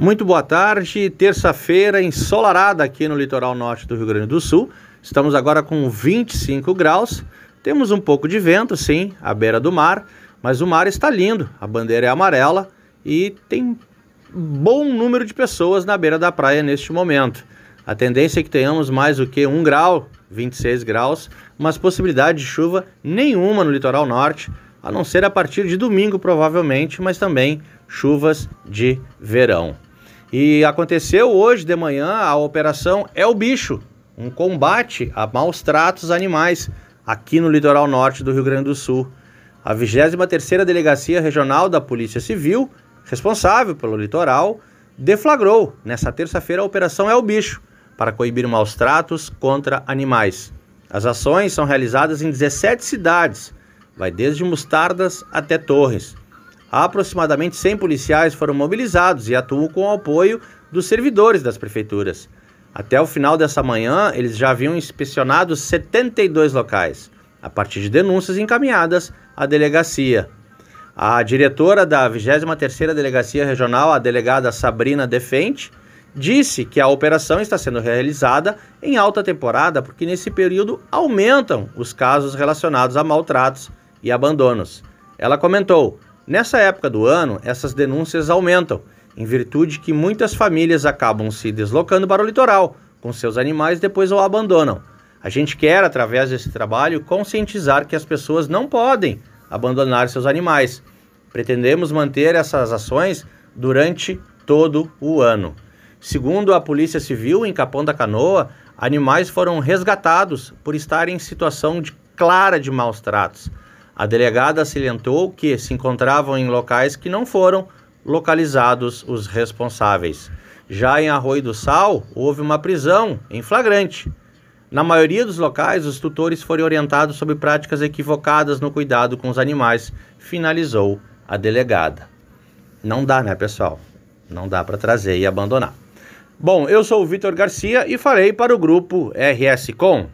Muito boa tarde, terça-feira ensolarada aqui no litoral norte do Rio Grande do Sul. Estamos agora com 25 graus. Temos um pouco de vento, sim, à beira do mar, mas o mar está lindo. A bandeira é amarela e tem bom número de pessoas na beira da praia neste momento. A tendência é que tenhamos mais do que 1 grau, 26 graus, mas possibilidade de chuva nenhuma no litoral norte, a não ser a partir de domingo provavelmente, mas também chuvas de verão. E aconteceu hoje de manhã a operação É o Bicho, um combate a maus tratos animais aqui no litoral norte do Rio Grande do Sul. A 23ª Delegacia Regional da Polícia Civil, responsável pelo litoral, deflagrou nessa terça-feira a operação É o Bicho para coibir maus tratos contra animais. As ações são realizadas em 17 cidades, vai desde Mostardas até Torres. Aproximadamente 100 policiais foram mobilizados e atuam com o apoio dos servidores das prefeituras. Até o final dessa manhã, eles já haviam inspecionado 72 locais, a partir de denúncias encaminhadas à delegacia. A diretora da 23ª Delegacia Regional, a delegada Sabrina Defente, disse que a operação está sendo realizada em alta temporada porque nesse período aumentam os casos relacionados a maltratos e abandonos. Ela comentou: Nessa época do ano, essas denúncias aumentam, em virtude que muitas famílias acabam se deslocando para o litoral com seus animais depois o abandonam. A gente quer, através desse trabalho, conscientizar que as pessoas não podem abandonar seus animais. Pretendemos manter essas ações durante todo o ano. Segundo a Polícia Civil, em Capão da Canoa, animais foram resgatados por estarem em situação de clara de maus tratos. A delegada salientou que se encontravam em locais que não foram localizados os responsáveis. Já em Arroio do Sal, houve uma prisão em flagrante. Na maioria dos locais, os tutores foram orientados sobre práticas equivocadas no cuidado com os animais, finalizou a delegada. Não dá, né, pessoal? Não dá para trazer e abandonar. Bom, eu sou o Vitor Garcia e falei para o grupo RS Com.